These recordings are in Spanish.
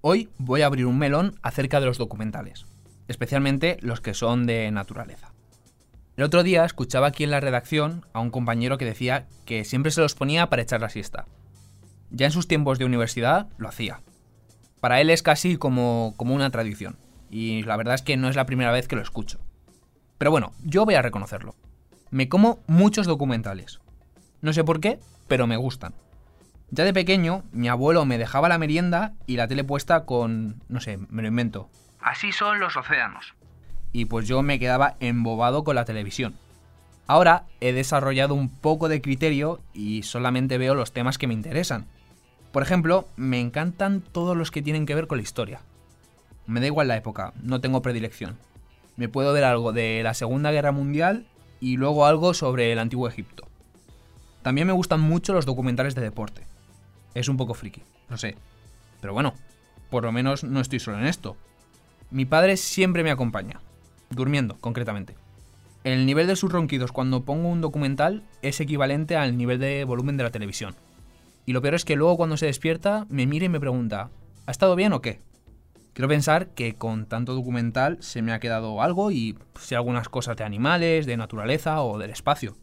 Hoy voy a abrir un melón acerca de los documentales, especialmente los que son de naturaleza. El otro día escuchaba aquí en la redacción a un compañero que decía que siempre se los ponía para echar la siesta. Ya en sus tiempos de universidad lo hacía. Para él es casi como, como una tradición, y la verdad es que no es la primera vez que lo escucho. Pero bueno, yo voy a reconocerlo. Me como muchos documentales. No sé por qué, pero me gustan. Ya de pequeño, mi abuelo me dejaba la merienda y la tele puesta con, no sé, me lo invento. Así son los océanos. Y pues yo me quedaba embobado con la televisión. Ahora he desarrollado un poco de criterio y solamente veo los temas que me interesan. Por ejemplo, me encantan todos los que tienen que ver con la historia. Me da igual la época, no tengo predilección. Me puedo ver algo de la Segunda Guerra Mundial y luego algo sobre el Antiguo Egipto. También me gustan mucho los documentales de deporte. Es un poco friki, lo sé. Pero bueno, por lo menos no estoy solo en esto. Mi padre siempre me acompaña, durmiendo concretamente. El nivel de sus ronquidos cuando pongo un documental es equivalente al nivel de volumen de la televisión. Y lo peor es que luego cuando se despierta me mira y me pregunta, ¿ha estado bien o qué? Quiero pensar que con tanto documental se me ha quedado algo y sé algunas cosas de animales, de naturaleza o del espacio.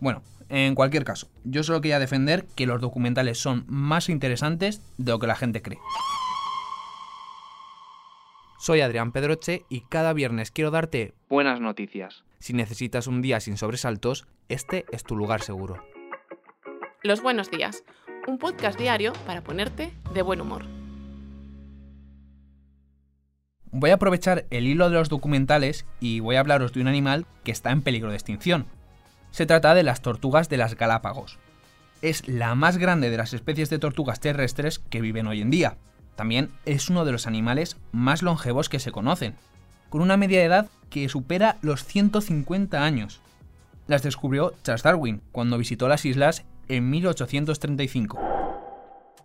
Bueno, en cualquier caso, yo solo quería defender que los documentales son más interesantes de lo que la gente cree. Soy Adrián Pedroche y cada viernes quiero darte buenas noticias. Si necesitas un día sin sobresaltos, este es tu lugar seguro. Los buenos días, un podcast diario para ponerte de buen humor. Voy a aprovechar el hilo de los documentales y voy a hablaros de un animal que está en peligro de extinción, se trata de las tortugas de las Galápagos. Es la más grande de las especies de tortugas terrestres que viven hoy en día. También es uno de los animales más longevos que se conocen, con una media de edad que supera los 150 años. Las descubrió Charles Darwin cuando visitó las islas en 1835.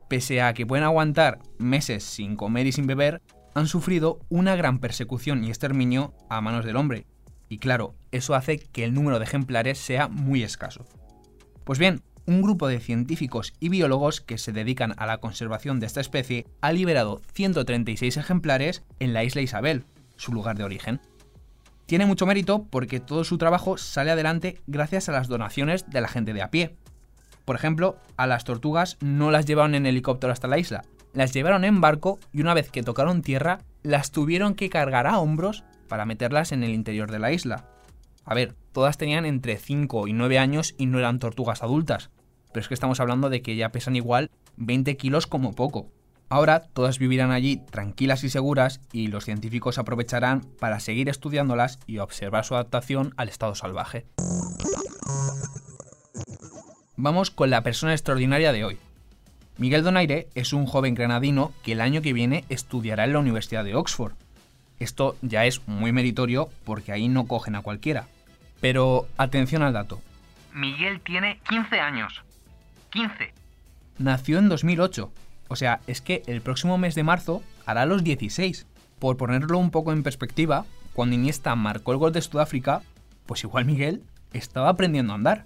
Pese a que pueden aguantar meses sin comer y sin beber, han sufrido una gran persecución y exterminio a manos del hombre, y claro, eso hace que el número de ejemplares sea muy escaso. Pues bien, un grupo de científicos y biólogos que se dedican a la conservación de esta especie ha liberado 136 ejemplares en la isla Isabel, su lugar de origen. Tiene mucho mérito porque todo su trabajo sale adelante gracias a las donaciones de la gente de a pie. Por ejemplo, a las tortugas no las llevaron en helicóptero hasta la isla, las llevaron en barco y una vez que tocaron tierra, las tuvieron que cargar a hombros para meterlas en el interior de la isla. A ver, todas tenían entre 5 y 9 años y no eran tortugas adultas, pero es que estamos hablando de que ya pesan igual 20 kilos como poco. Ahora todas vivirán allí tranquilas y seguras y los científicos aprovecharán para seguir estudiándolas y observar su adaptación al estado salvaje. Vamos con la persona extraordinaria de hoy. Miguel Donaire es un joven granadino que el año que viene estudiará en la Universidad de Oxford esto ya es muy meritorio porque ahí no cogen a cualquiera. Pero atención al dato. Miguel tiene 15 años. 15. Nació en 2008. O sea, es que el próximo mes de marzo hará los 16. Por ponerlo un poco en perspectiva, cuando Iniesta marcó el gol de Sudáfrica, pues igual Miguel estaba aprendiendo a andar.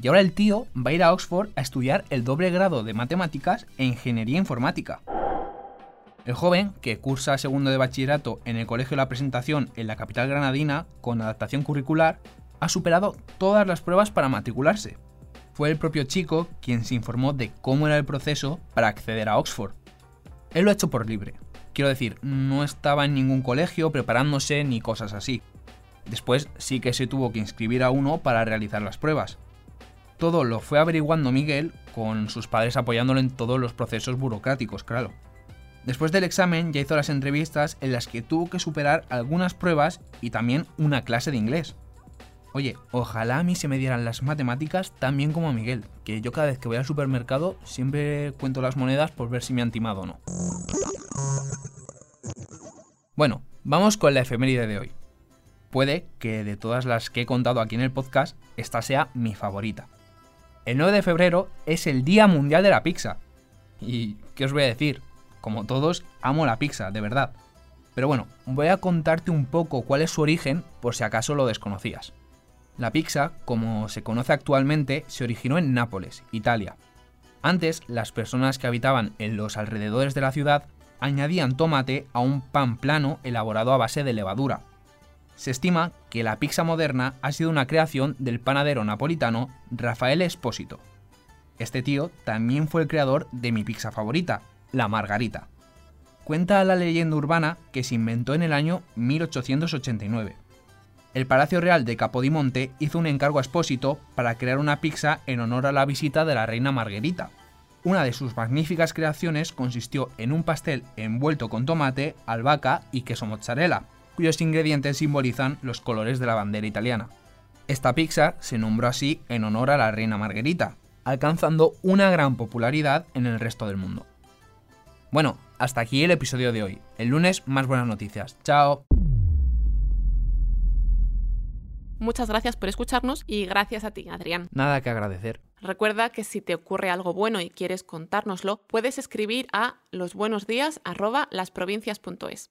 Y ahora el tío va a ir a Oxford a estudiar el doble grado de matemáticas e ingeniería informática. El joven, que cursa segundo de bachillerato en el Colegio La Presentación en la capital granadina con adaptación curricular, ha superado todas las pruebas para matricularse. Fue el propio chico quien se informó de cómo era el proceso para acceder a Oxford. Él lo ha hecho por libre. Quiero decir, no estaba en ningún colegio preparándose ni cosas así. Después sí que se tuvo que inscribir a uno para realizar las pruebas. Todo lo fue averiguando Miguel con sus padres apoyándolo en todos los procesos burocráticos, claro. Después del examen ya hizo las entrevistas en las que tuvo que superar algunas pruebas y también una clase de inglés. Oye, ojalá a mí se me dieran las matemáticas tan bien como a Miguel, que yo cada vez que voy al supermercado siempre cuento las monedas por ver si me han timado o no. Bueno, vamos con la efeméride de hoy. Puede que de todas las que he contado aquí en el podcast, esta sea mi favorita. El 9 de febrero es el Día Mundial de la Pizza. ¿Y qué os voy a decir? Como todos, amo la pizza, de verdad. Pero bueno, voy a contarte un poco cuál es su origen por si acaso lo desconocías. La pizza, como se conoce actualmente, se originó en Nápoles, Italia. Antes, las personas que habitaban en los alrededores de la ciudad añadían tomate a un pan plano elaborado a base de levadura. Se estima que la pizza moderna ha sido una creación del panadero napolitano Rafael Espósito. Este tío también fue el creador de mi pizza favorita, la margarita. Cuenta la leyenda urbana que se inventó en el año 1889. El Palacio Real de Capodimonte hizo un encargo a Espósito para crear una pizza en honor a la visita de la reina Margarita. Una de sus magníficas creaciones consistió en un pastel envuelto con tomate, albahaca y queso mozzarella, cuyos ingredientes simbolizan los colores de la bandera italiana. Esta pizza se nombró así en honor a la reina Margarita, alcanzando una gran popularidad en el resto del mundo. Bueno, hasta aquí el episodio de hoy. El lunes más buenas noticias. Chao. Muchas gracias por escucharnos y gracias a ti, Adrián. Nada que agradecer. Recuerda que si te ocurre algo bueno y quieres contárnoslo, puedes escribir a losbuenosdías@lasprovincias.es.